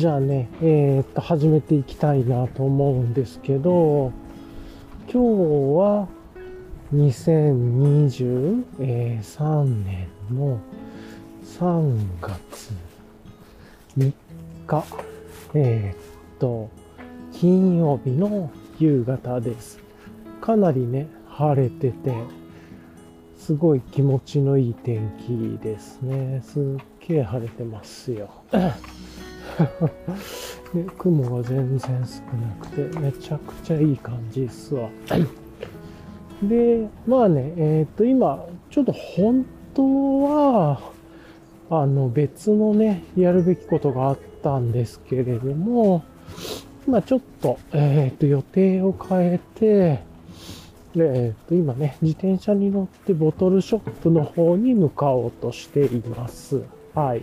じゃあね、えーっと、始めていきたいなと思うんですけど、今日は2023年の3月3日、えーっと、金曜日の夕方です。かなりね、晴れてて、すごい気持ちのいい天気ですね。すっげえ晴れてますよ。で雲が全然少なくて、めちゃくちゃいい感じですわ。で、まあね、えっ、と、今、ちょっと本当は、あの、別のね、やるべきことがあったんですけれども、今ちょっと、えっ、と、予定を変えて、で、えっ、と、今ね、自転車に乗ってボトルショップの方に向かおうとしています。はい。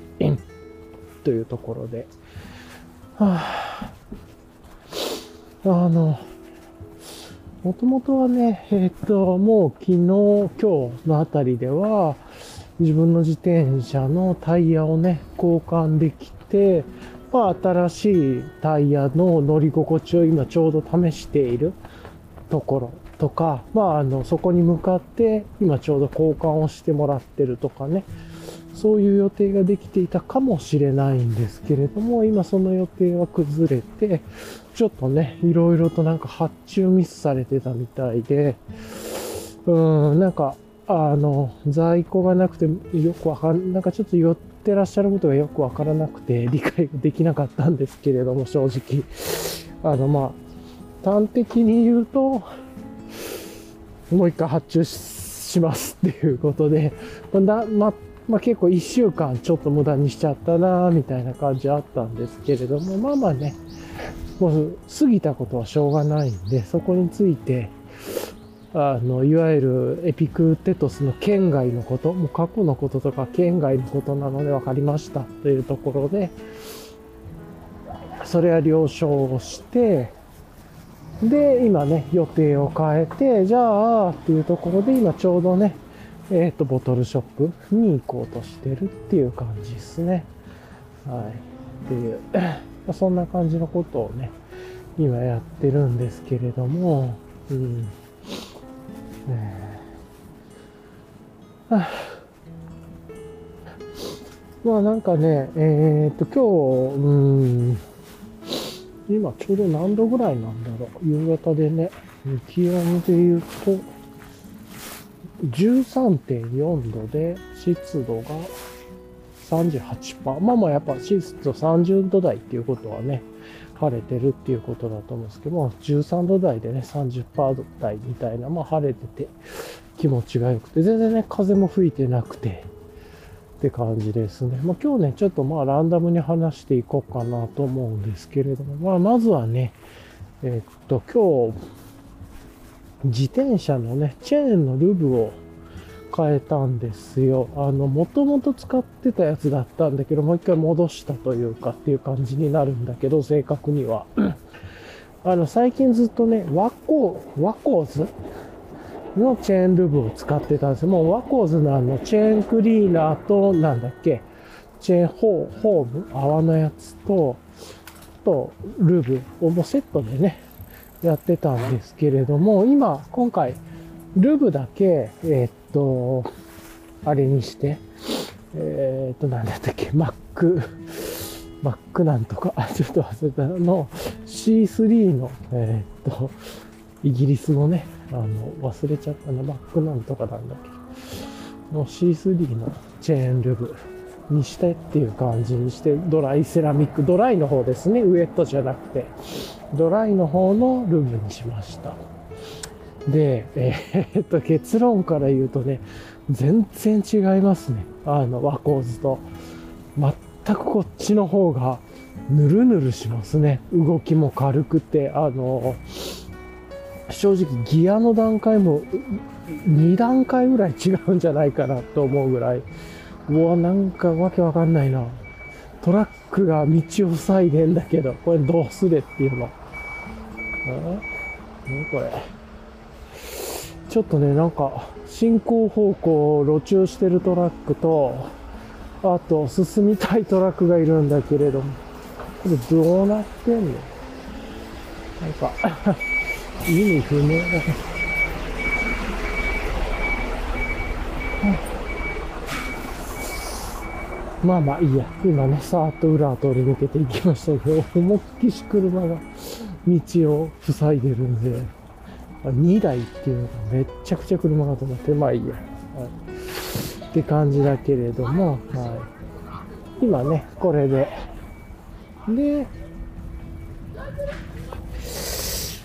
というところで。あ、あの、もともとはね、えっ、と、もう昨日、今日のあたりでは、自分の自転車のタイヤをね、交換できて、まあ、新しいタイヤの乗り心地を今ちょうど試しているところとか、まあ、あの、そこに向かって今ちょうど交換をしてもらってるとかね、そういう予定ができていたかもしれないんですけれども、今その予定は崩れて、ちょっとね、いろいろとなんか発注ミスされてたみたいで、うーん、なんか、あの、在庫がなくてよくわかん、なんかちょっと寄ってらっしゃることがよくわからなくて理解ができなかったんですけれども、正直。あの、まあ、端的に言うと、もう一回発注しますっていうことで、だま、まあ、結構一週間ちょっと無駄にしちゃったなみたいな感じあったんですけれども、まあまあね、もう過ぎたことはしょうがないんで、そこについて、あの、いわゆるエピクテトスの県外のこと、もう過去のこととか県外のことなので分かりましたというところで、それは了承をして、で、今ね、予定を変えて、じゃあ、っていうところで今ちょうどね、えっ、と、ボトルショップに行こうとしてるっていう感じですね。はい。っていう、そんな感じのことをね、今やってるんですけれども、うん。ねえまあなんかね、えっ、と、今日、うん、今ちょうど何度ぐらいなんだろう。夕方でね、気温で言うと、13.4度で湿度が38%。まあまあやっぱ湿度30度台っていうことはね、晴れてるっていうことだと思うんですけども、13度台でね、30%台みたいな、まあ晴れてて気持ちが良くて、全然ね、風も吹いてなくて、って感じですね。まあ今日ね、ちょっとまあランダムに話していこうかなと思うんですけれども、まあまずはね、えっと、今日、自転車のね、チェーンのルブを変えたんですよ。あの、もともと使ってたやつだったんだけど、もう一回戻したというかっていう感じになるんだけど、正確には。あの、最近ずっとね、ワコー、ワコーズのチェーンルブを使ってたんですよ。もうワコーズのあの、チェーンクリーナーと、なんだっけ、チェーンホーホーム泡のやつと、と、ルブをもうセットでね、やってたんですけれども、今、今回、ルブだけ、えーっと、あれにして、えーっと、なんだったっけ、マック、マックなんとか、あちょっと忘れたの、C3 の、えーっと、イギリスのね、あの、忘れちゃったな、マックなんとかなんだっけ、の C3 のチェーンルブにしてっていう感じにして、ドライセラミック、ドライの方ですね、ウエットじゃなくて。ドライの方のルームにしました。で、えーっと、結論から言うとね、全然違いますね。あの、ワコーズと。全くこっちの方が、ぬるぬるしますね。動きも軽くて、あの、正直ギアの段階も2段階ぐらい違うんじゃないかなと思うぐらい、うわ、なんかわけわかんないな。トラックが道を塞いでんだけど、これどうすれっていうの。えこれ。ちょっとね、なんか、進行方向を路中してるトラックと、あと、進みたいトラックがいるんだけれども、これどうなってんの？なんか、意味不明だね。まあまあいいや。今ね、さーっと裏を通り抜けていきましたけど、思いっきし車が道を塞いでるんで、2台っていうのがめっちゃくちゃ車が止まって、まあいいや。はい、って感じだけれども、はい。今ね、これで。で、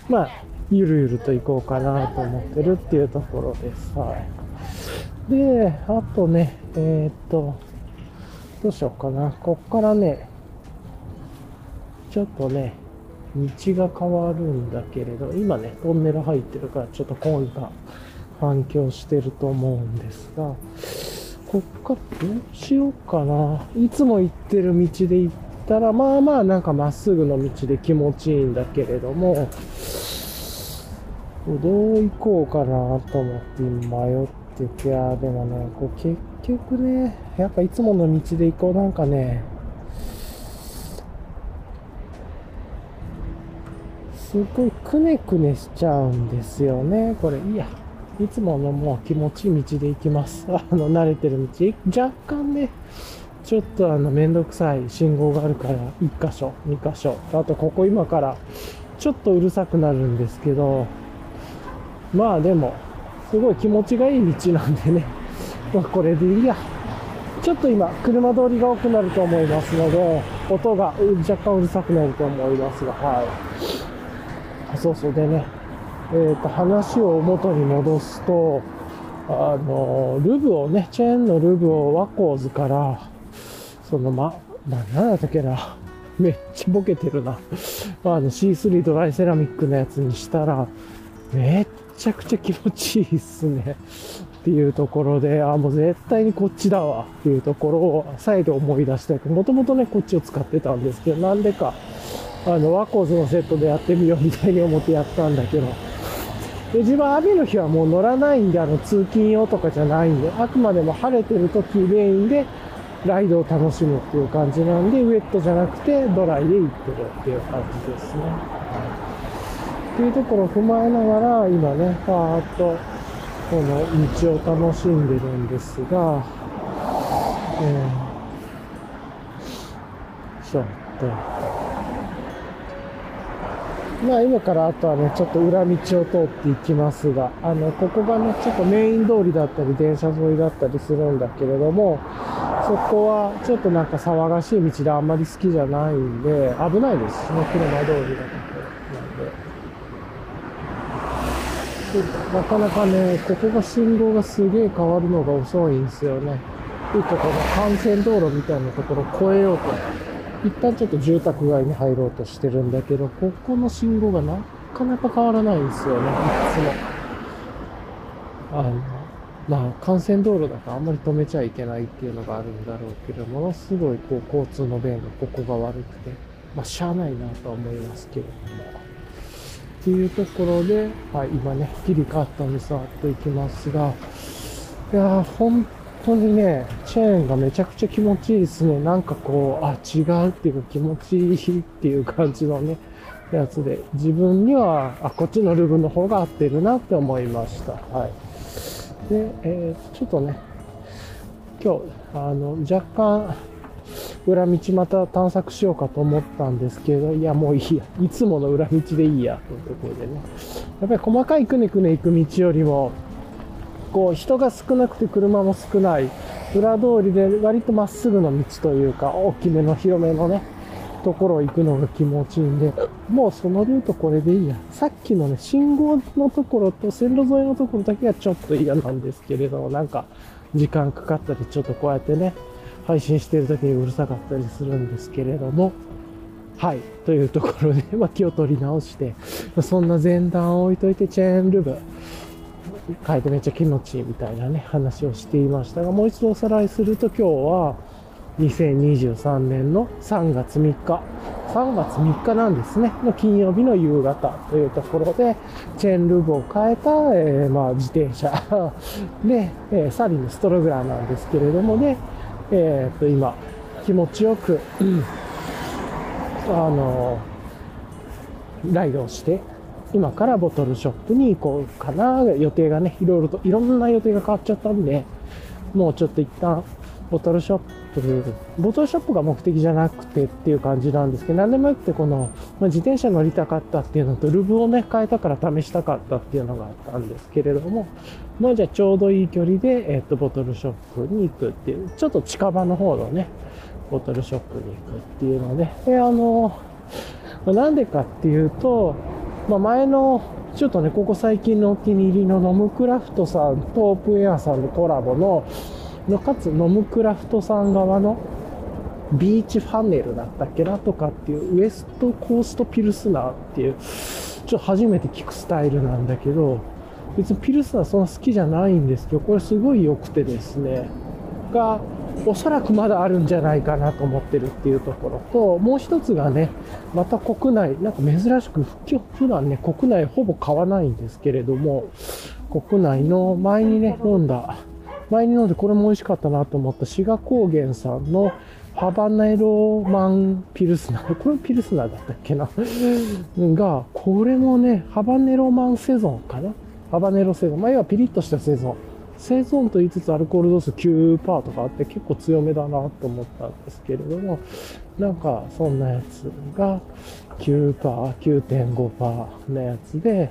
まあ、ゆるゆると行こうかなと思ってるっていうところです。はい。で、あとね、えー、っと、どうしようかな。こっからね、ちょっとね、道が変わるんだけれど、今ね、トンネル入ってるからちょっと声が反響してると思うんですが、こっからどうしようかな。いつも行ってる道で行ったら、まあまあなんかまっすぐの道で気持ちいいんだけれども、どう行こうかなと思って迷ってて、あでもね、こう結局ね、やっぱいつもの道で行こうなんかね、すっごいくねくねしちゃうんですよね。これ、いや、いつものもう気持ちいい道で行きます。あの、慣れてる道。若干ね、ちょっとあの、めんどくさい信号があるから、1箇所、2箇所。あと、ここ今から、ちょっとうるさくなるんですけど、まあでも、すごい気持ちがいい道なんでね。まあ、これでいいや。ちょっと今、車通りが多くなると思いますので、音が若干うるさくなると思いますが、はい。そうそうでね、えっ、ー、と、話を元に戻すと、あの、ルブをね、チェーンのルブをワコーズから、その、ま、ま、なんだったっけな。めっちゃボケてるな。あの C3 ドライセラミックのやつにしたら、めっちゃくちゃ気持ちいいっすね。っていうところで、あ、もう絶対にこっちだわっていうところを再度思い出して、もともとね、こっちを使ってたんですけど、なんでか、あの、ワコーズのセットでやってみようみたいに思ってやったんだけど、で自分、雨の日はもう乗らないんで、あの、通勤用とかじゃないんで、あくまでも晴れてる時メインで、ライドを楽しむっていう感じなんで、ウェットじゃなくて、ドライで行ってるっていう感じですね。っていうところを踏まえながら、今ね、パーッと、この道を楽しんでるんですが、えー、ちょっと、まあ今からあとはね、ちょっと裏道を通っていきますが、あの、ここがね、ちょっとメイン通りだったり、電車沿いだったりするんだけれども、そこはちょっとなんか騒がしい道であんまり好きじゃないんで、危ないですしね、車通りだと。なかなかね、ここが信号がすげえ変わるのが遅いんですよね。ちょっとこの幹線道路みたいなところを越えようと。一旦ちょっと住宅街に入ろうとしてるんだけど、ここの信号がなかなか変わらないんですよね、いつも。あの、まあ、幹線道路だからあんまり止めちゃいけないっていうのがあるんだろうけど、ものすごいこう交通の便がここが悪くて、まあ、しゃあないなとは思いますけれども。っていうところで、はい、今ね、切り替わったんでさっと行きますが、いやー、本当にね、チェーンがめちゃくちゃ気持ちいいですね。なんかこう、あ、違うっていうか気持ちいいっていう感じのね、やつで、自分には、あ、こっちのルーブの方が合ってるなって思いました。はい。で、えー、ちょっとね、今日、あの、若干、裏道また探索しようかと思ったんですけど、いや、もういいや。いつもの裏道でいいや、というところでね。やっぱり細かいくねくね行く道よりも、こう、人が少なくて車も少ない、裏通りで割とまっすぐの道というか、大きめの広めのね、ところを行くのが気持ちいいんで、もうそのルートこれでいいや。さっきのね、信号のところと線路沿いのところだけはちょっと嫌なんですけれど、なんか、時間かかったり、ちょっとこうやってね、配信してる時にうるさかったりするんですけれども、はい。というところで、まあ、気を取り直して、そんな前段を置いといて、チェーンルーブ、変えてめっちゃ気持ちいいみたいなね、話をしていましたが、もう一度おさらいすると今日は、2023年の3月3日、3月3日なんですね、の金曜日の夕方というところで、チェーンルーブを変えた、えー、まあ、自転車。で、えー、サリンのストログラーなんですけれどもね、えっ、と、今、気持ちよく、あの、ライドをして、今からボトルショップに行こうかな、予定がね、いろいろと、いろんな予定が変わっちゃったんで、もうちょっと一旦、ボトルショップ、ボトルショップが目的じゃなくてっていう感じなんですけど、何でもよくてこの、まあ、自転車乗りたかったっていうのと、ルブをね、変えたから試したかったっていうのがあったんですけれども、まあじゃあちょうどいい距離で、えっ、と、ボトルショップに行くっていう、ちょっと近場の方のね、ボトルショップに行くっていうので、で、あの、なんでかっていうと、まあ、前の、ちょっとね、ここ最近のお気に入りのノムクラフトさんとオープンエアさんのコラボの、のかつノムクラフトさん側のビーチファネルだったっけなとかっていうウエストコーストピルスナーっていうちょっと初めて聞くスタイルなんだけど別にピルスナーそんな好きじゃないんですけどこれすごい良くてですねがおそらくまだあるんじゃないかなと思ってるっていうところともう一つがねまた国内なんか珍しく普段ね国内ほぼ買わないんですけれども国内の前にね飲んだ前に飲んでこれも美味しかったなと思った志賀高原さんのハバネロマンピルスナー。これピルスナーだったっけな？が、これもね、ハバネロマンセゾンかな？ハバネロセゾン。まあ、要はピリッとしたセゾン。セゾンと言いつつアルコール度数9%とかあって結構強めだなと思ったんですけれども、なんかそんなやつが9%、9.5%のやつで、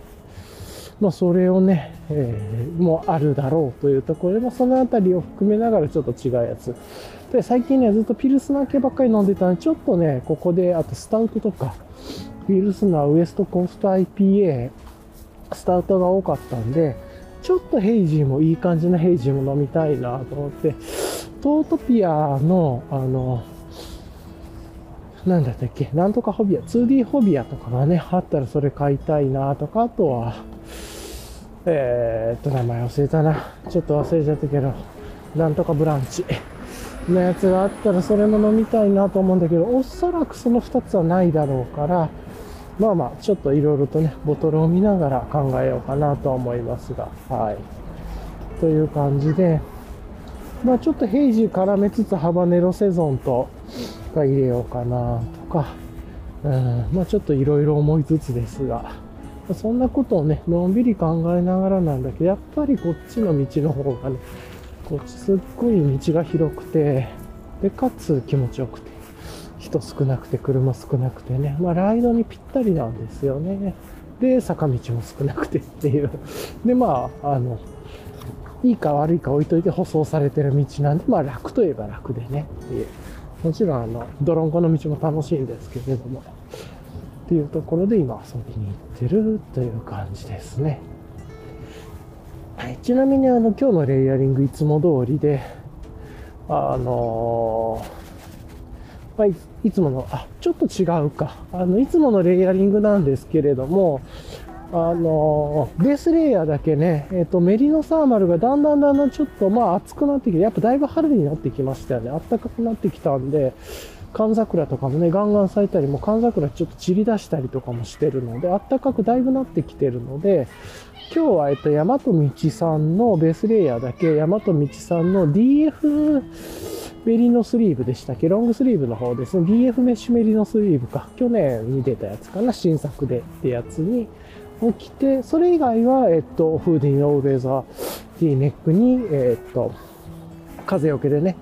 まあ、それをね、えー、もあるだろうというところで、まあ、そのあたりを含めながらちょっと違うやつ。で、最近ね、ずっとピルスナー系ばっかり飲んでたんで、ちょっとね、ここで、あとスタウトとか、ピルスナーウエストコースト IPA、スタウトが多かったんで、ちょっとヘイジーもいい感じのヘイジーも飲みたいなと思って、トートピアの、あの、なんだったっけ、なんとかホビア、2D ホビアとかがね、あったらそれ買いたいなとか、あとは、えー、っと、名前忘れたな。ちょっと忘れちゃったけど、なんとかブランチのやつがあったらそれも飲みたいなと思うんだけど、おそらくその2つはないだろうから、まあまあ、ちょっといろいろとね、ボトルを見ながら考えようかなとは思いますが、はい。という感じで、まあちょっとヘイジー絡めつつハバネロセゾンとか入れようかなとか、うん、まあちょっといろいろ思いつつですが、そんなことをね、のんびり考えながらなんだけど、やっぱりこっちの道の方がね、こっちすっごい道が広くて、で、かつ気持ちよくて、人少なくて、車少なくてね、まあライドにぴったりなんですよね。で、坂道も少なくてっていう。で、まあ、あの、いいか悪いか置いといて舗装されてる道なんで、まあ楽といえば楽でねっていう。もちろんあの、泥んこの道も楽しいんですけれども、っていうところで今遊びに行ってるという感じですね。はい、ちなみにあの今日のレイヤリングいつも通りで、あのー、まあ、いつもの、あ、ちょっと違うか。あの、いつものレイヤリングなんですけれども、あの、ベースレイヤーだけね、えっ、ー、と、メリノサーマルがだんだんだんだんちょっと、まあ、熱くなってきて、やっぱだいぶ春になってきましたよね。暖かくなってきたんで、寒桜とかもね、ガンガン咲いたり、もう寒桜ちょっと散り出したりとかもしてるので、暖かくだいぶなってきてるので、今日は、えっと、大和道さんのベースレイヤーだけ、大和道さんの DF メリノスリーブでしたっけ？ロングスリーブの方ですね。DF メッシュメリノスリーブか。去年に出たやつかな。新作でってやつに、起きて、それ以外は、えっと、フーディーのウェザーティーネックに、えっと、風よけでね、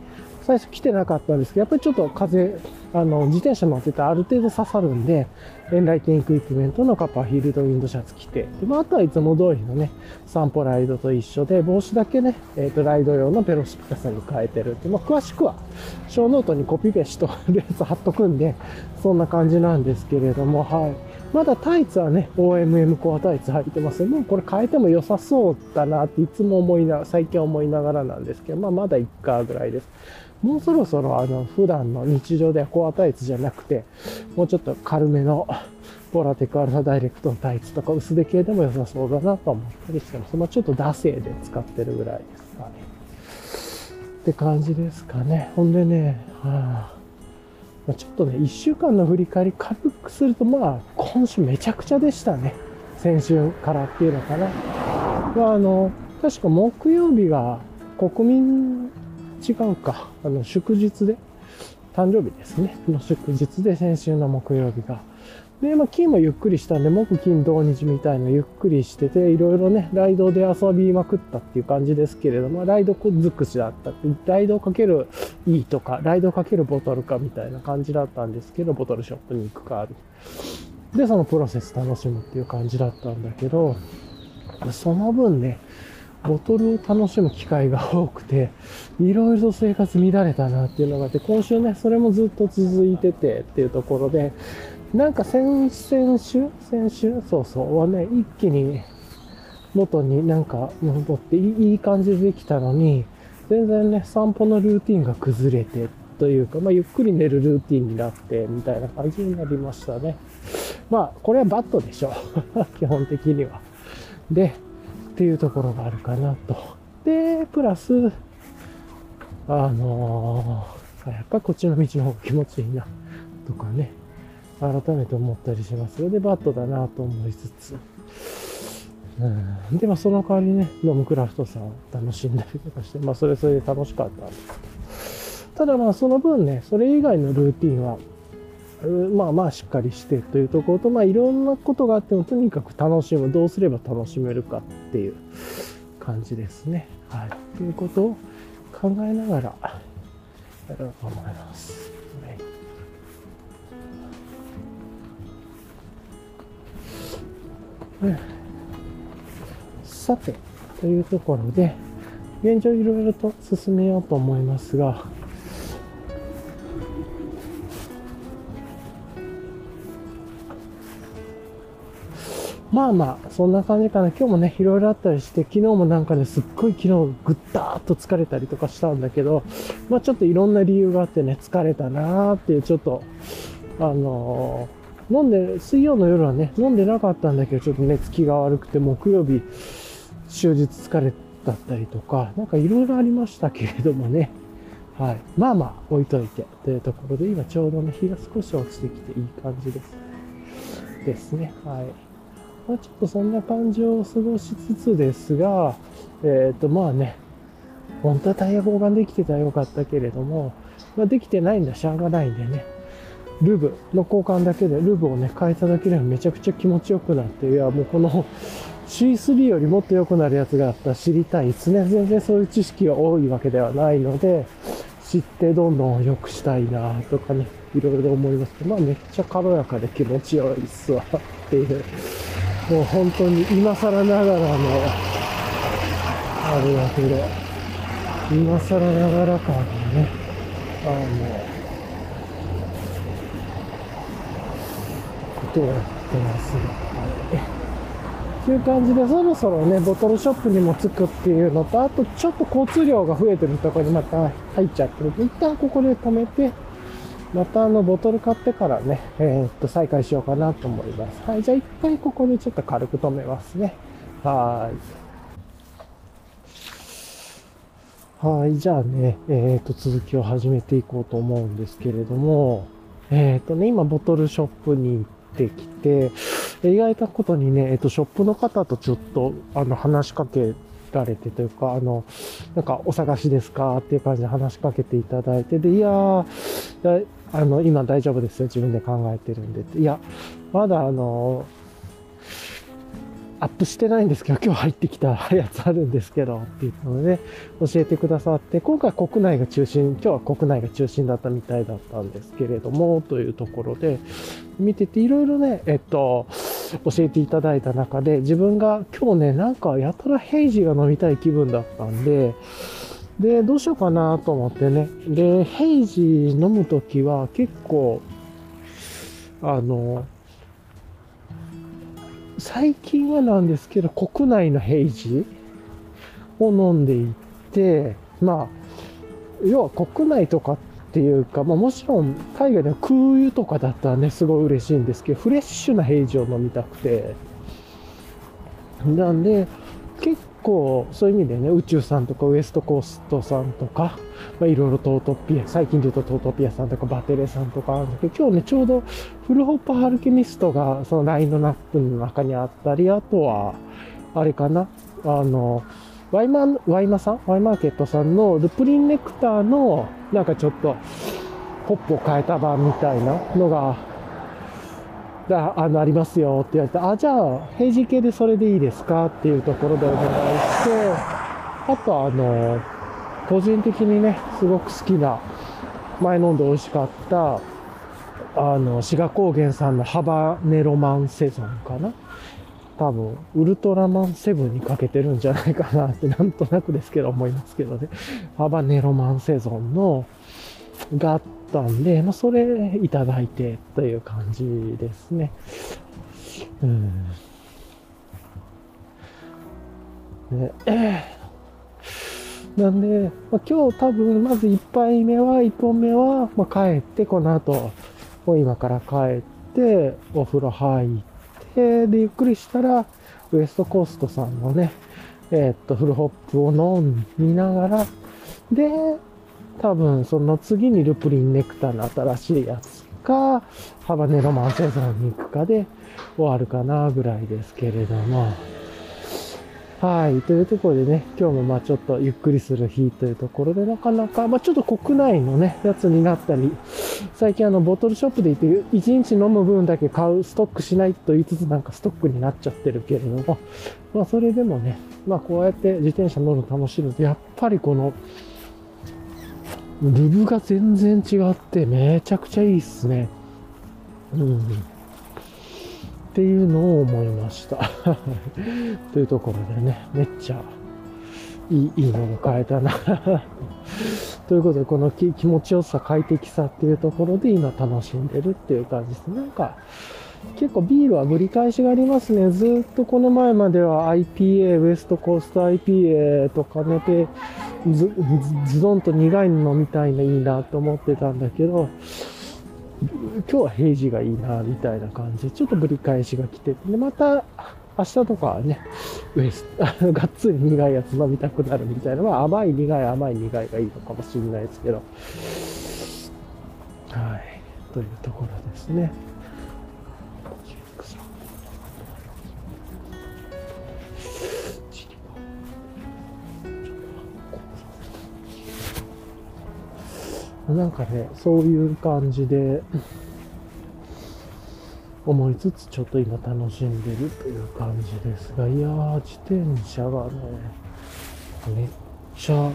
最初来てなかったんですけど、やっぱりちょっと風、あの、自転車乗っててある程度刺さるんで、エンライティングクイプメントのカッパーヒールドウィンドシャツ着て、でまあ、あとはいつも通りのね、散歩ライドと一緒で、帽子だけね、えっ、ー、と、ライド用のペロシピカさんに変えてるって、まあ、詳しくは、ショーノートにコピペしとるやつ貼っとくんで、そんな感じなんですけれども、はい。まだタイツはね、OMM コアタイツ履いてますもうこれ変えても良さそうだなっていつも思いな、最近思いながらなんですけど、まあまだいっかぐらいです。もうそろそろあの、普段の日常ではコアタイツじゃなくて、もうちょっと軽めのポラテックアルファダイレクトのタイツとか薄手系でも良さそうだなと思ったりしてます。まあちょっと惰性で使ってるぐらいですかね。って感じですかね。ほんでね、はあ、ちょっとね、一週間の振り返り軽くすると、まあ、今週めちゃくちゃでしたね。先週からっていうのかな。まあ、あの、確か木曜日が国民違うか。あの、祝日で、誕生日ですね。の祝日で先週の木曜日が。で、まあ、金もゆっくりしたんで、木、金、土日みたいなゆっくりしてて、いろいろね、ライドで遊びまくったっていう感じですけれども、ライド尽くしだったって、ライドかけるいいとか、ライドかけるボトルかみたいな感じだったんですけど、ボトルショップに行くか。で、そのプロセス楽しむっていう感じだったんだけど、その分ね、ボトルを楽しむ機会が多くて、いろいろ生活乱れたなっていうのがあって、今週ね、それもずっと続いててっていうところで、なんか先、々週先週そうそうはね、一気に元になんか戻っていい感じでできたのに、全然ね、散歩のルーティンが崩れてというか、まあ、ゆっくり寝るルーティンになって、みたいな感じになりましたね。まあ、これはバットでしょ。基本的には。で、っていうところがあるかなと。で、プラス、あのー、やっぱこっちの道の方が気持ちいいな、とかね、改めて思ったりします。で、バットだなと思いつつ、うん、で、まあその代わりね、ノムクラフトさんを楽しんだりとかして、まあそれそれで楽しかったんですけど、ただまあその分ね、それ以外のルーティンは、まあまあしっかりしてというところと、まあいろんなことがあってもとにかく楽しむ、どうすれば楽しめるかっていう感じですね。はい。ということを考えながらやろうと思います。はい、さて、というところで、現状いろいろと進めようと思いますが、まあまあ、そんな感じかな。今日もね、いろいろあったりして、昨日もなんかね、すっごい昨日ぐったーっと疲れたりとかしたんだけど、まあちょっといろんな理由があってね、疲れたなーっていう、ちょっと、あのー、飲んで、水曜の夜はね、飲んでなかったんだけど、ちょっと寝つきが悪くて、木曜日、終日疲れだったりとか、なんかいろいろありましたけれどもね、はい。まあまあ、置いといて、というところで、今ちょうどね、日が少し落ちてきていい感じです。ですね。はい。まあ、ちょっとそんな感じを過ごしつつですが、えっ、ー、と、まあね、本当はタイヤ交換できてたらよかったけれども、まあ、できてないんだ、しゃがないんでね、ルブの交換だけで、ルブをね、変えただけでもめちゃくちゃ気持ちよくなって、いや、もうこの C3 よりもっと良くなるやつがあったら知りたいですね。全然そういう知識が多いわけではないので、知ってどんどん良くしたいなとかね、いろいろ思います。けど、まあめっちゃ軽やかで気持ちよいっすわっていう。もう本当に今更ながらの、あれだけど、今更ながら感がね、あの、ことをやってますが、はい。という感じで、そろそろね、ボトルショップにも着くっていうのと、あとちょっと交通量が増えてるところにまた入っちゃってる。一旦ここで止めて、またあの、ボトル買ってからね、えー、っと、再開しようかなと思います。はい、じゃあ一回ここでちょっと軽く止めますね。はい。はい、じゃあね、えー、っと、続きを始めていこうと思うんですけれども、えー、っとね、今ボトルショップに行ってきて、意外なことにね、えっと、ショップの方とちょっと、あの、話しかけられてというか、あの、なんかお探しですかっていう感じで話しかけていただいて、で、いやー、あの、今大丈夫ですよ。自分で考えてるんで。いや、まだあの、アップしてないんですけど、今日入ってきたやつあるんですけど、っていうので、ね、教えてくださって、今回国内が中心、今日は国内が中心だったみたいだったんですけれども、というところで、見てていろいろね、えっと、教えていただいた中で、自分が今日ね、なんかやたらヘイジが飲みたい気分だったんで、で、どうしようかなと思ってね。で、ヘイジ飲むときは結構、あの、最近はなんですけど、国内のヘイジを飲んでいって、まあ、要は国内とかっていうか、まあもちろん海外では空輸とかだったらね、すごい嬉しいんですけど、フレッシュなヘイジを飲みたくて、なんで、結構そういう意味でね、宇宙さんとかウエストコーストさんとか、まあ、いろいろトートピア、最近で言うとトートピアさんとかバテレさんとかあるんだけど、今日ね、ちょうどフルホッパーアルケミストがそのラインのナップの中にあったり、あとは、あれかな、あの、ワイマン、ワイマさんワイマーケットさんのルプリンネクターの、なんかちょっと、ホップを変えた版みたいなのが、だあの、ありますよって言われて、あ、じゃあ、ヘイジー系でそれでいいですかっていうところでお願いして、あとあの、個人的にね、すごく好きな、前飲んで美味しかった、あの、志賀高原さんのハバネロマンセゾンかな？多分、ウルトラマンセブンにかけてるんじゃないかなって、なんとなくですけど思いますけどね。ハバネロマンセゾンの、があったんで、まあ、それいただいてという感じですね。うん。ね、なんで、まあ、今日多分まず1杯目は、1本目は、まあ、帰って、この後、もう今から帰って、お風呂入って、で、ゆっくりしたら、ウエストコーストさんのね、えーっと、フルホップを飲みながら、で、多分その次にルプリンネクターの新しいやつか、ハバネロマンセゾンに行くかで終わるかなぐらいですけれども。はい。というところでね、今日もまあちょっとゆっくりする日というところで、なかなか、まあちょっと国内のね、やつになったり、最近あの、ボトルショップで行って、1日飲む分だけ買う、ストックしないと言いつつなんかストックになっちゃってるけれども、まあそれでもね、まあこうやって自転車乗るの楽しいので、やっぱりこの、リブが全然違ってめちゃくちゃいいっすね。うん。っていうのを思いました。というところでね、めっちゃいいいいのが買えたな。ということで、この気持ちよさ、快適さっていうところで今楽しんでるっていう感じです。なんか、結構ビールはぶり返しがありますね。ずっとこの前までは IPA、ウエストコースト IPA とかね、でず、ズドンと苦いのみたいのいいなと思ってたんだけど、今日は平時がいいな、みたいな感じで、ちょっとぶり返しが来て、で、また、明日とかはね、ウエスト、がっつり苦いやつ飲みたくなるみたいな、まあ甘い苦い甘い苦いがいいのかもしれないですけど、はい、というところですね。なんかね、そういう感じで、思いつつ、ちょっと今楽しんでるという感じですが、いやー、自転車がね、めっちゃ、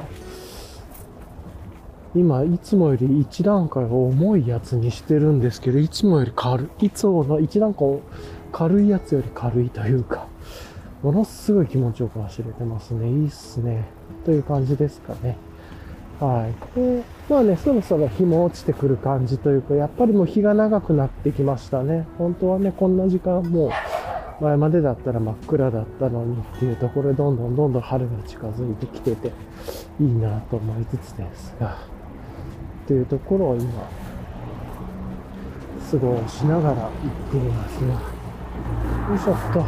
今、いつもより一段階重いやつにしてるんですけど、いつもより軽い、いつもの一段階軽いやつより軽いというか、ものすごい気持ちよく走れてますね。いいっすね。という感じですかね。はい。で、まあね、そろそろ日も落ちてくる感じというか、やっぱりもう日が長くなってきましたね。本当はね、こんな時間もう前までだったら真っ暗だったのにっていうところで、どんどんどんどん春が近づいてきてて、いいなと思いつつですが、というところを今、過ごしながら行っていますね。よいしょっと。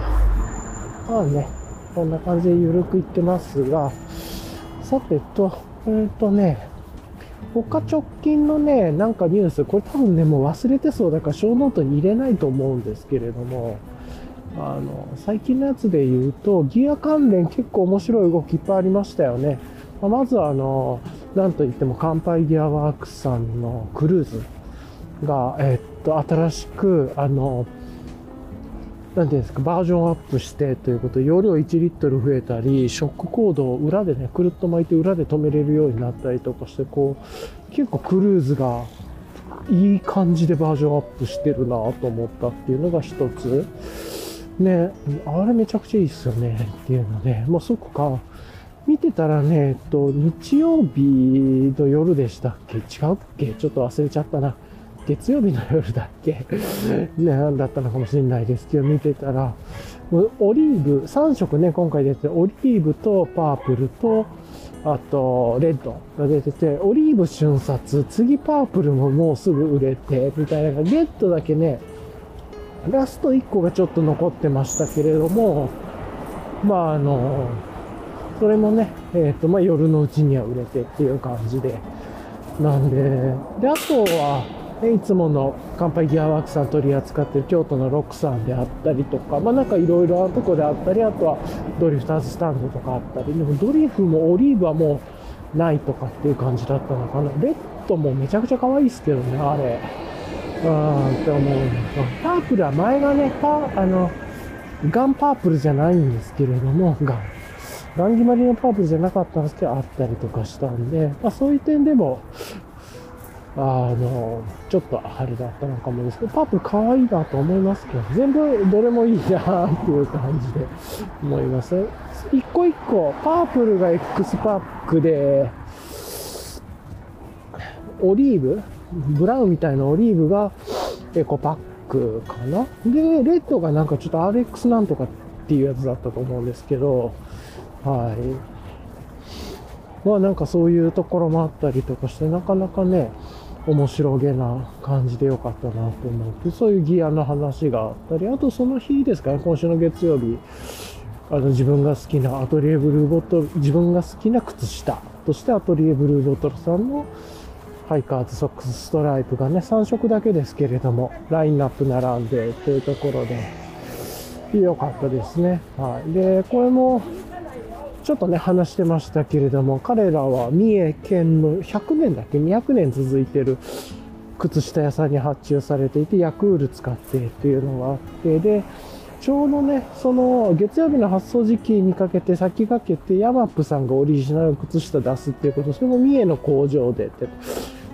まあね、こんな感じで緩く行ってますが、さてと、えっ、とね、他直近のね、なんかニュース、これ多分ね、もう忘れてそうだからショーノートに入れないと思うんですけれども、あの、最近のやつで言うと、ギア関連結構面白い動きいっぱいありましたよね。まあまずはあの、なんといっても、乾杯ギアワークスさんのクルーズが、えっと、新しく、あの、なんていうんですか、バージョンアップしてということで、容量1リットル増えたり、ショックコードを裏でね、くるっと巻いて裏で止めれるようになったりとかして、こう、結構クルーズがいい感じでバージョンアップしてるなと思ったっていうのが一つ。ね、あれめちゃくちゃいいっすよねっていうので、もうそこか、見てたらね、えっと、日曜日の夜でしたっけ？違うっけ？ちょっと忘れちゃったな。月曜日の夜だっけ？ね、だったのかもしれないですけど、見てたら、オリーブ、3色ね、今回出て、オリーブとパープルと、あと、レッドが出てて、オリーブ瞬殺、次パープルももうすぐ売れて、みたいな、レッドだけね、ラスト1個がちょっと残ってましたけれども、まあ、あの、それもね、えっ、ー、と、まあ、夜のうちには売れてっていう感じで、なんで、で、あとは、いつもの乾杯ギアワークさん取り扱ってる京都のロックさんであったりとか、まあなんかいろいろなとこであったり、あとはドリフターズスタンドとかあったり、でもドリフもオリーブはもうないとかっていう感じだったのかな。レッドもめちゃくちゃ可愛いですけどね、あれ。うーんって思うんですパープルは前がね、パ、あの、ガンパープルじゃないんですけれども、ガン。ガン決まりのパープルじゃなかったんですけど、あったりとかしたんで、まあそういう点でも、あの、ちょっとあれだったのかもですけど、パープル可愛いなと思いますけど、全部どれもいいなっていう感じで思います。一個一個、パープルが X パックで、オリーブブラウンみたいなオリーブがエコパックかな？で、レッドがなんかちょっと RX なんとかっていうやつだったと思うんですけど、はい。まあなんかそういうところもあったりとかして、なかなかね、面白げな感じでよかったなと思って、そういうギアの話があったり、あとその日ですかね、今週の月曜日、あの自分が好きなアトリエブルーボトル、自分が好きな靴下としてアトリエブルーボトルさんのハイカーズソックスストライプがね、3色だけですけれども、ラインナップ並んでというところで、良かったですね。はい。で、これも、ちょっとね、話してましたけれども、彼らは三重県の100年だっけ ?200 年続いてる靴下屋さんに発注されていて、ヤクール使ってっていうのがあって、で、ちょうどね、その月曜日の発送時期にかけて先駆けて、ヤマップさんがオリジナル靴下出すっていうこと、それも三重の工場でって、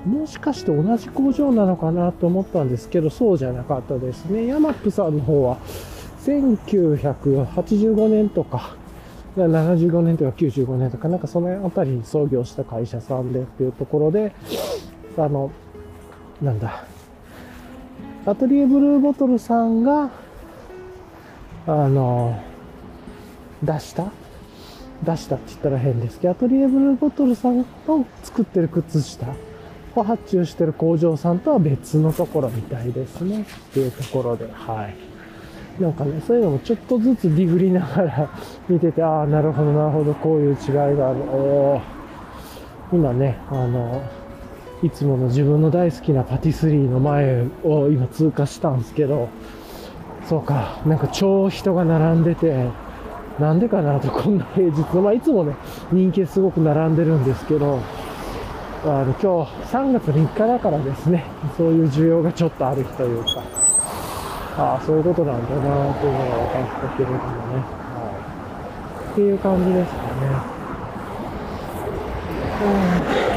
もしかして同じ工場なのかなと思ったんですけど、そうじゃなかったですね。ヤマップさんの方は、1985年とか、75年とか95年とか、なんかそのあたりに創業した会社さんでっていうところで、あの、なんだ、アトリエブルーボトルさんが、あの、出した出したって言ったら変ですけど、アトリエブルーボトルさんの作ってる靴下を発注してる工場さんとは別のところみたいですね。っていうところで、はい。なんかね、そういうのもちょっとずつディグりながら 見てて、ああ、なるほど、なるほど、こういう違いがある。お今ね、あの、いつもの自分の大好きなパティスリーの前を今通過したんですけど、そうか、なんか超人が並んでて、なんでかなと、こんな平日の、まあいつもね、人気すごく並んでるんですけど、あの、今日3月3日だからですね、そういう需要がちょっとある日というか、ああ、そういうことなんだなというのが分かったけれどもね、はい。っていう感じですかね。うん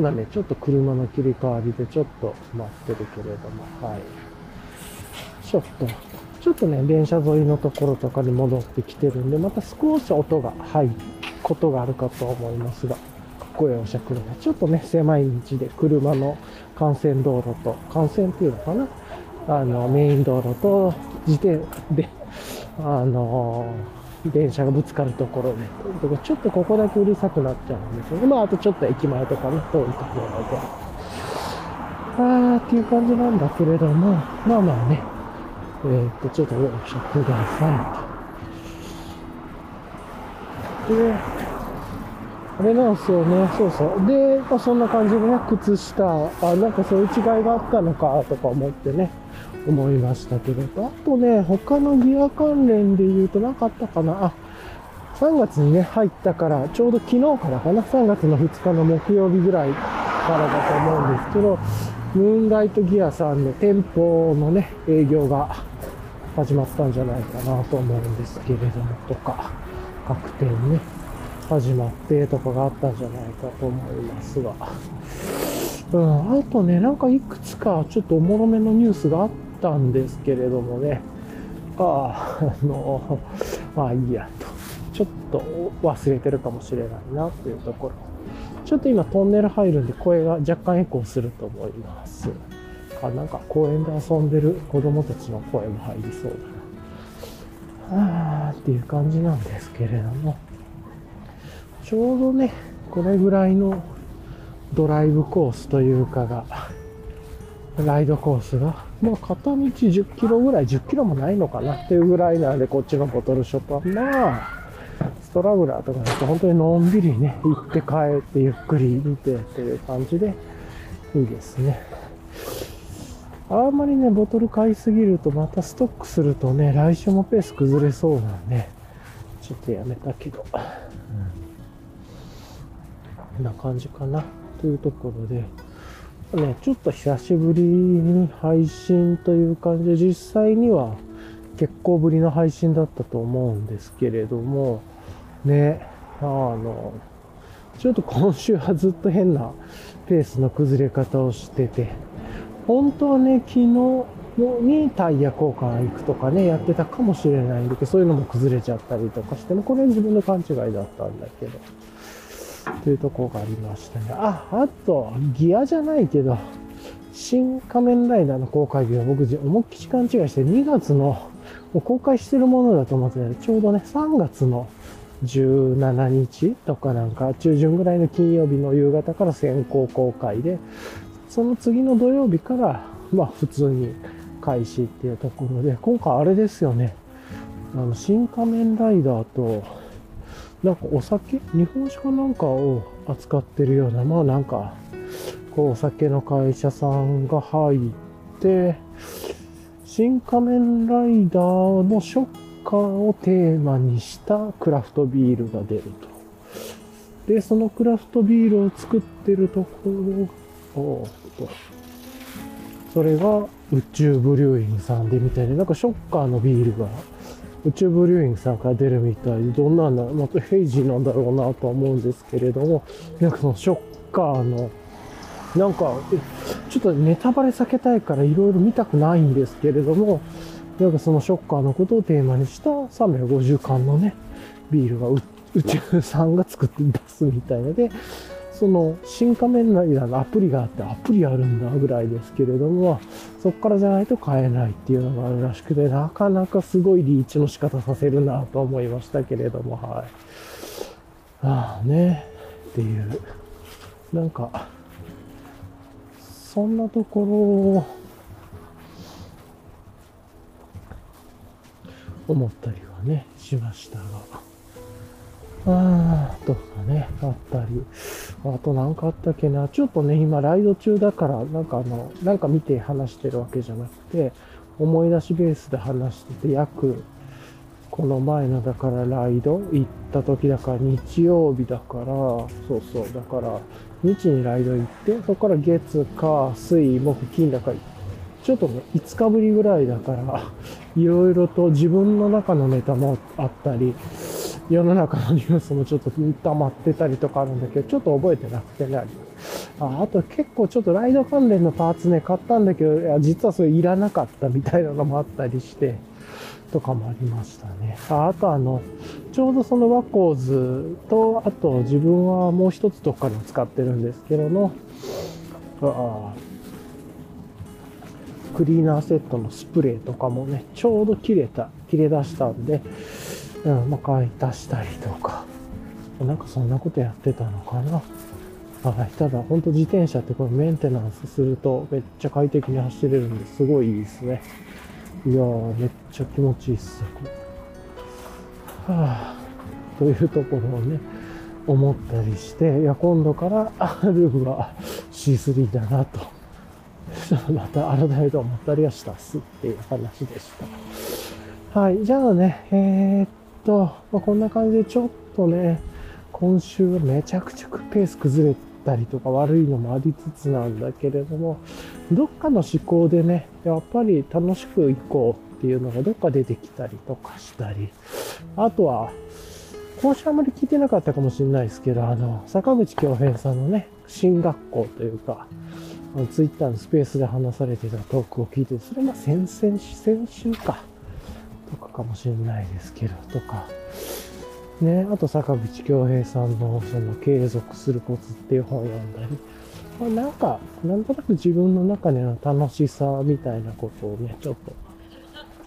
今ね、ちょっと車の切り替わりでちょっと待ってるけれども、はい。ちょっと、ちょっとね、電車沿いのところとかに戻ってきてるんで、また少し音が入ることがあるかと思いますが、声をした車。ちょっとね、狭い道で車の幹線道路と、幹線っていうのかな？あの、メイン道路と自転で、あの電車がぶつかるところで、ちょっとここだけうるさくなっちゃうんですよね。まあ、あとちょっと駅前とかね、遠いところで。あーっていう感じなんだけれども、まあまあね、えー、っと、ちょっとよいしょください。で、あれなんですよね、そうそう。で、まあ、そんな感じでね、靴下、あ、なんかそういう違いがあったのかとか思ってね、思いましたけれど、あとね、他のギア関連で言うとなかったかな。あ、3月にね、入ったから、ちょうど昨日からかな、3月の2日の木曜日ぐらいからだと思うんですけど、ムーンライトギアさんの店舗のね、営業が始まったんじゃないかなと思うんですけれども、とか、各店ね、始まってとかがあったんじゃないかと思いますが。うん、あとね、なんかいくつかちょっとおもろめのニュースがあったたんですけれどもね、ああ、あの、まあいいやと。ちょっと忘れてるかもしれないなっていうところ。ちょっと今トンネル入るんで声が若干エコーすると思います。あ、なんか公園で遊んでる子供たちの声も入りそうだな。はあーっていう感じなんですけれども、ちょうどね、これぐらいのドライブコースというかが、ライドコースが、まあ片道10キロぐらい、10キロもないのかなっていうぐらいなんで、こっちのボトルショップは、まあ、ストラブラーとかだと本当にのんびりね、行って帰ってゆっくり見てっていう感じでいいですね。あんまりね、ボトル買いすぎるとまたストックするとね、来週もペース崩れそうなんで、ちょっとやめたけど。こんな感じかな。というところで、ね、ちょっと久しぶりに配信という感じで、実際には結構ぶりの配信だったと思うんですけれども、ね、あの、ちょっと今週はずっと変なペースの崩れ方をしてて、本当はね、昨日にタイヤ交換行くとかね、やってたかもしれないんだけど、そういうのも崩れちゃったりとかしても、これは自分の勘違いだったんだけど、というとこがありましたね。あ、あと、ギアじゃないけど、新仮面ライダーの公開日は僕、思いっきり勘違いして2月の、公開してるものだと思ってたちょうどね、3月の17日とかなんか中旬ぐらいの金曜日の夕方から先行公開で、その次の土曜日から、まあ普通に開始っていうところで、今回あれですよね。あの、新仮面ライダーと、なんかお酒？日本酒かなんかを扱ってるような、まあなんか、こうお酒の会社さんが入って、新仮面ライダーのショッカーをテーマにしたクラフトビールが出ると。で、そのクラフトビールを作ってるところを、それが宇宙ブリューイングさんでみたいで、なんかショッカーのビールが宇宙ブリューイングさんから出るみたいで、どんなんだ、またヘイジーなんだろうなとは思うんですけれども、なんかそのショッカーの、なんか、ちょっとネタバレ避けたいからいろいろ見たくないんですけれども、なんかそのショッカーのことをテーマにした350缶のね、ビールが宇宙さんが作って出すみたいなで、その新仮面ライダーのアプリがあってアプリあるんだぐらいですけれども、そこからじゃないと買えないっていうのがあるらしくて、なかなかすごいリーチの仕方させるなと思いましたけれども、はい。ああね、っていう。なんか、そんなところを思ったりはね、しましたが。あーとかね、あったり。あとなんかあったっけな。ちょっとね、今ライド中だから、なんかあの、なんか見て話してるわけじゃなくて、思い出しベースで話してて、約、この前のだからライド？行った時だから日曜日だから、そうそう、だから日にライド行って、そこから月、火、水、木、金だから、ちょっとね、5日ぶりぐらいだから、いろいろと自分の中のネタもあったり、世の中のニュースもちょっと溜まってたりとかあるんだけど、ちょっと覚えてなくてね、ああと結構ちょっとライド関連のパーツね、買ったんだけど、いや、実はそれいらなかったみたいなのもあったりして、とかもありましたね。ああとあの、ちょうどそのワコーズと、あと自分はもう一つどっかで使ってるんですけどの、あクリーナーセットのスプレーとかもね、ちょうど切れた、切れ出したんで、うん、まあ、買い足したりとか、なんかそんなことやってたのかな。はい、ただ、本当自転車ってこれメンテナンスするとめっちゃ快適に走れるんですごいいいですね。いやー、めっちゃ気持ちいいっすよ。はぁ、というところをね、思ったりして、いや、今度からルーは C3 だなと。また改めて思ったりはしたっすっていう話でした。はい。じゃあね、えー、っと、まあ、こんな感じでちょっとね、今週はめちゃくちゃペース崩れたりとか悪いのもありつつなんだけれども、どっかの思考でね、やっぱり楽しく行こうっていうのがどっか出てきたりとかしたり、あとは、今週あまり聞いてなかったかもしれないですけど、あの、坂口京平さんのね、進学校というか、ツイッターのスペースで話されてたトークを聞いて、それが先々先週か、とかかもしれないですけど、とか、ね、あと坂口京平さんのその継続するコツっていう本を読んだり、まあ、なんか、なんとなく自分の中での楽しさみたいなことをね、ちょっと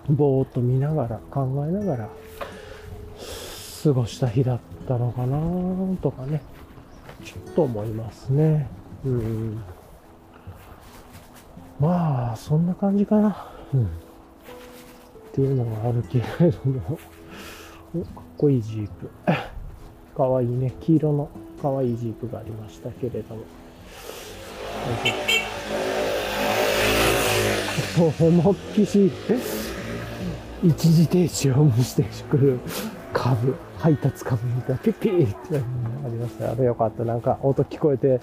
ぼーっと見ながら、考えながら、過ごした日だったのかなとかね、ちょっと思いますね。うん。まあ、そんな感じかな。うん。っていうのがあるけれども、おかっこいいジープ。かわいいね。黄色のかわいいジープがありましたけれども。思いっきし、一時停止を無視してくる株、配達株みたいな、ピッピーってありました。あれよかった。なんか音聞こえて、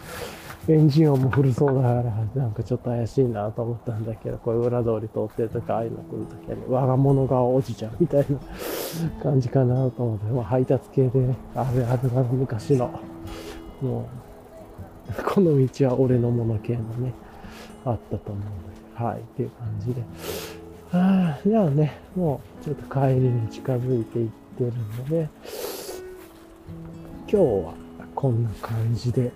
エンジン音も古そうだから、なんかちょっと怪しいなと思ったんだけど、こういう裏通り通ってるとか、ああいうの来るときはね、我が物が落ちちゃうみたいな感じかなと思って、まあ配達系でね、あれあるな、昔の、もう、この道は俺のもの系のね、あったと思うんで、はい、っていう感じで。ああ、じゃあね、もうちょっと帰りに近づいていってるので、今日はこんな感じで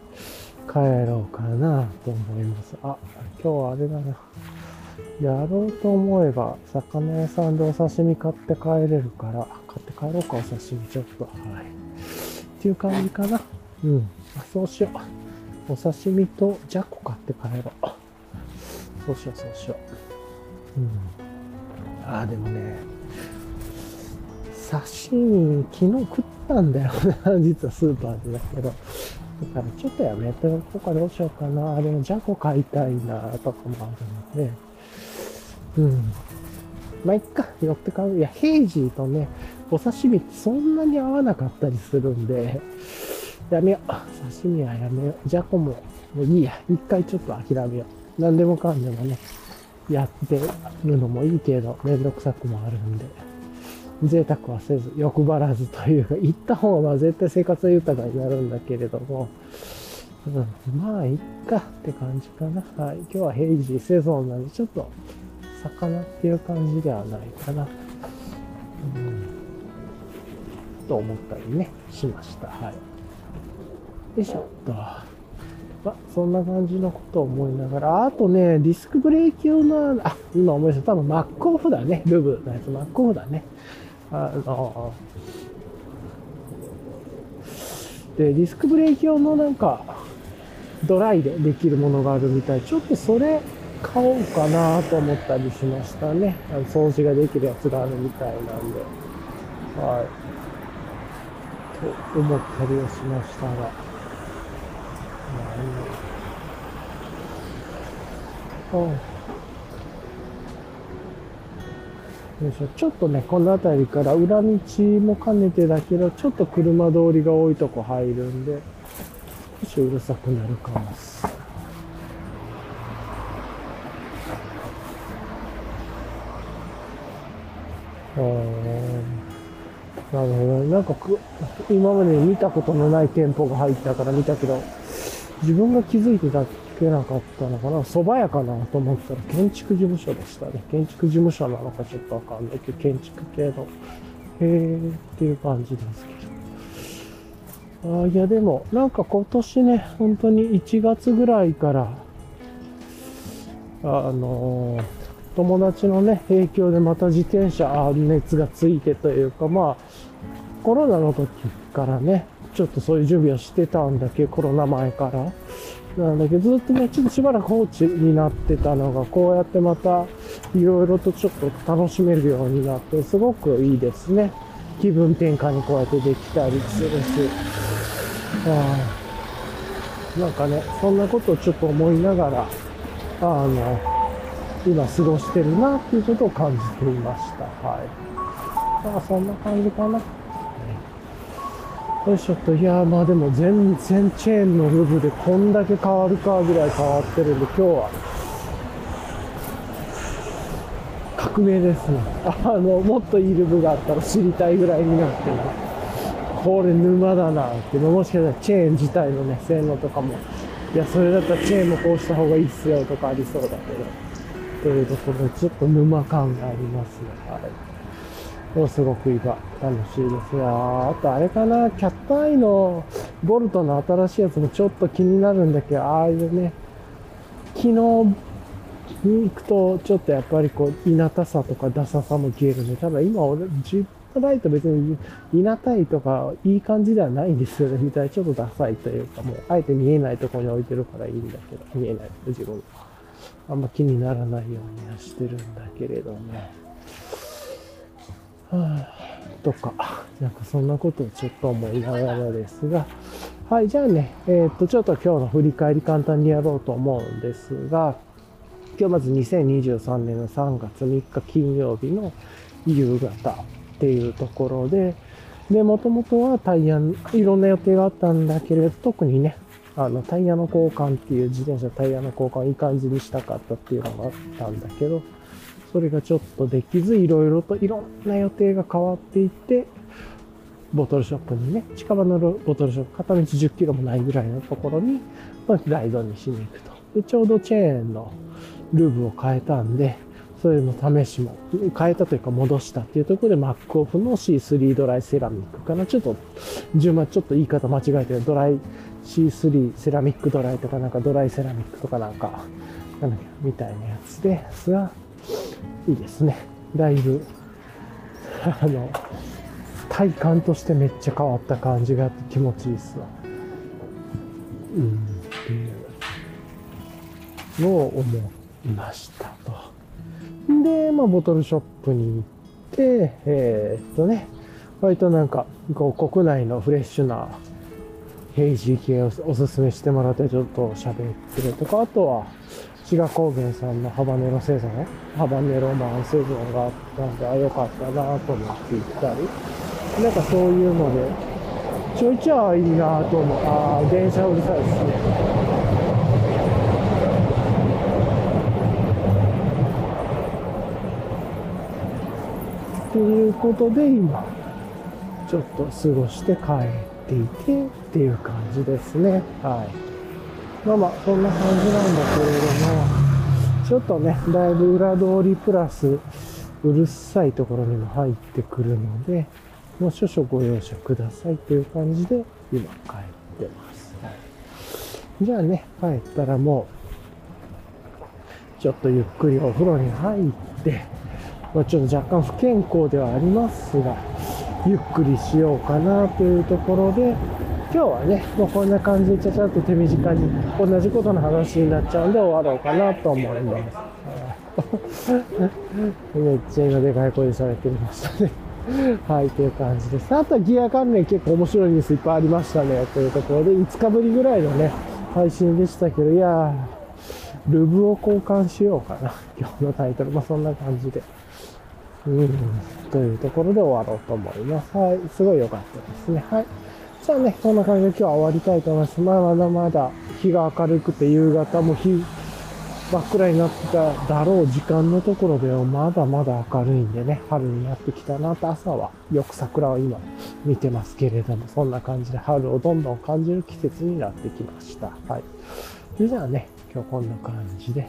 帰ろうかなと思います。あ、今日はあれだな。やろうと思えば、魚屋さんでお刺身買って帰れるから、買って帰ろうか、お刺身ちょっと。はい。っていう感じかな。うん。あそうしよう。お刺身とじゃこ買って帰ろう。そうしよう、そうしよう。うん。ああ、でもね、刺身、昨日食ったんだよな、実はスーパーでだけど。だからちょっとやめておこうかどうしようかな。でもじゃこ買いたいな、とかもあるので。うん。まあ、いっか、寄って買う。いや、ヘイジーとね、お刺身ってそんなに合わなかったりするんで、やめよう。刺身はやめよう。じゃこも、もういいや。一回ちょっと諦めよう。何でもかんでもね、やってるのもいいけど、めんどくさくもあるんで、贅沢はせず、欲張らずというか、行った方が絶対生活は豊かになるんだけれども、うん、まあ、いっかって感じかな。はい。今日は平時セゾンなんで、ちょっと、魚っていう感じではないかな。うん。と思ったりね、しました。はい。よいしょっと。まあ、そんな感じのことを思いながら、あとね、ディスクブレーキ用の、あ、今思い出した。多分マックオフだね。ルブのやつ、マックオフだね。あの、で、ディスクブレーキ用のなんか、ドライでできるものがあるみたい。ちょっとそれ買おうかなと思ったりしましたね。あの掃除ができるやつがあるみたいなんで。はい。と思ったりはしましたが。うんよいしょちょっとね、この辺りから裏道も兼ねてだけど、ちょっと車通りが多いとこ入るんで、少しうるさくなるかもす。あなるほどね。なんかく、今まで見たことのない店舗が入ったから見たけど、自分が気づいてたけなかったのかな蕎麦屋かなと思ったら建築事務所でしたね。建築事務所なのかちょっとわかんないけど、建築系の、へーっていう感じですけど。あいやでも、なんか今年ね、本当に1月ぐらいから、あのー友達のね、影響でまた自転車熱がついてというか、まあ、コロナの時からね、ちょっとそういう準備をしてたんだけど、コロナ前から。なんだけど、ずっとね、ちょっとしばらく放置になってたのが、こうやってまた、いろいろとちょっと楽しめるようになって、すごくいいですね。気分転換にこうやってできたりするし。はいなんかね、そんなことをちょっと思いながら、あの、今過ごしてるなっていうことを感じていました。はい。まあそんな感じかな。よいしょっと、いやーまあでも全然チェーンのルブでこんだけ変わるかぐらい変わってるんで、今日は革命ですね。あの、もっといいルブがあったら知りたいぐらいになってる。これ沼だなっていうの、もしかしたらチェーン自体のね、性能とかも、いや、それだったらチェーンもこうした方がいいっすよとかありそうだけど。というところで、ちょっと沼感がありますね。はい。でもすごく今、楽しいですよ。あとあれかな、キャットアイのボルトの新しいやつもちょっと気になるんだけど、ああいうね、昨日に行くと、ちょっとやっぱりこう、稲たさとかダサさも消えるんで、ただ今俺、ジップライト別に稲たいとかいい感じではないんですよね、みたいな、ちょっとダサいというか、もう、あえて見えないところに置いてるからいいんだけど、見えない。自分あんま気にならないようにはしてるんだけれどね。とか、なんかそんなことをちょっと思いながらですが、はい、じゃあね、えー、っと、ちょっと今日の振り返り簡単にやろうと思うんですが、今日まず2023年の3月3日金曜日の夕方っていうところで、で、もともとはタイヤ、いろんな予定があったんだけれど、特にね、あの、タイヤの交換っていう自転車タイヤの交換いい感じにしたかったっていうのがあったんだけど、それがちょっとできず、いろいろといろんな予定が変わっていって、ボトルショップにね、近場のボトルショップ、片道10キロもないぐらいのところに、まあ、ライドにしに行くと。で、ちょうどチェーンのルーブを変えたんで、それの試しも、変えたというか戻したっていうところで、マックオフの C3 ドライセラミックかな。ちょっと、順番ちょっと言い方間違えてる。ドライ C3 セラミックドライとかなんかドライセラミックとかなんか、なんだっけ、みたいなやつですが、いいですね。だいぶ、あの、体感としてめっちゃ変わった感じがあって気持ちいいっすわ。うん、っていうのを思いましたと。で、まあ、ボトルショップに行って、えー、っとね、割となんか、こう、国内のフレッシュなヘイジー系をおすすめしてもらってちょっと喋ってるとか、あとは、志賀高原さんのハバネロ製造ね、ハバネロマン製造があったんで、あ、よかったなと思って行ったり、なんかそういうので、ちょいちょいいいなと思う。ああ、電車うるさいですね。っていうことで今、ちょっと過ごして帰っていてっていう感じですね。はい。まあまあ、そんな感じなんだけれども、ちょっとね、だいぶ裏通りプラス、うるさいところにも入ってくるので、もう少々ご容赦くださいという感じで、今帰ってます。じゃあね、帰ったらもう、ちょっとゆっくりお風呂に入って、まあ、ちょっと若干不健康ではありますが、ゆっくりしようかなというところで、今日はね、もうこんな感じでちゃちゃっと手短に同じことの話になっちゃうんで終わろうかなと思います。めっちゃ今でかい声で喋ってましたね。はい、という感じです。あとギア関連結構面白いニュースいっぱいありましたね。というところで、5日ぶりぐらいのね、配信でしたけど、いやー、ルブを交換しようかな。今日のタイトル。まあ、そんな感じで。うん、というところで終わろうと思います。はい、すごい良かったですね。はい。じゃあね、こんな感じで今日は終わりたいと思います。まあ、まだまだ日が明るくて夕方も日真っ暗になってただろう時間のところではまだまだ明るいんでね、春になってきたなと朝はよく桜を今見てますけれども、そんな感じで春をどんどん感じる季節になってきました。はい。でじゃあね、今日こんな感じで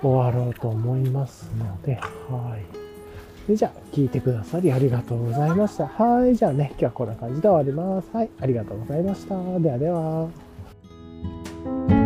終わろうと思いますので、はい。それじゃあ、聞いてくださりありがとうございました。はい。じゃあね、今日はこんな感じで終わります。はい。ありがとうございました。ではでは。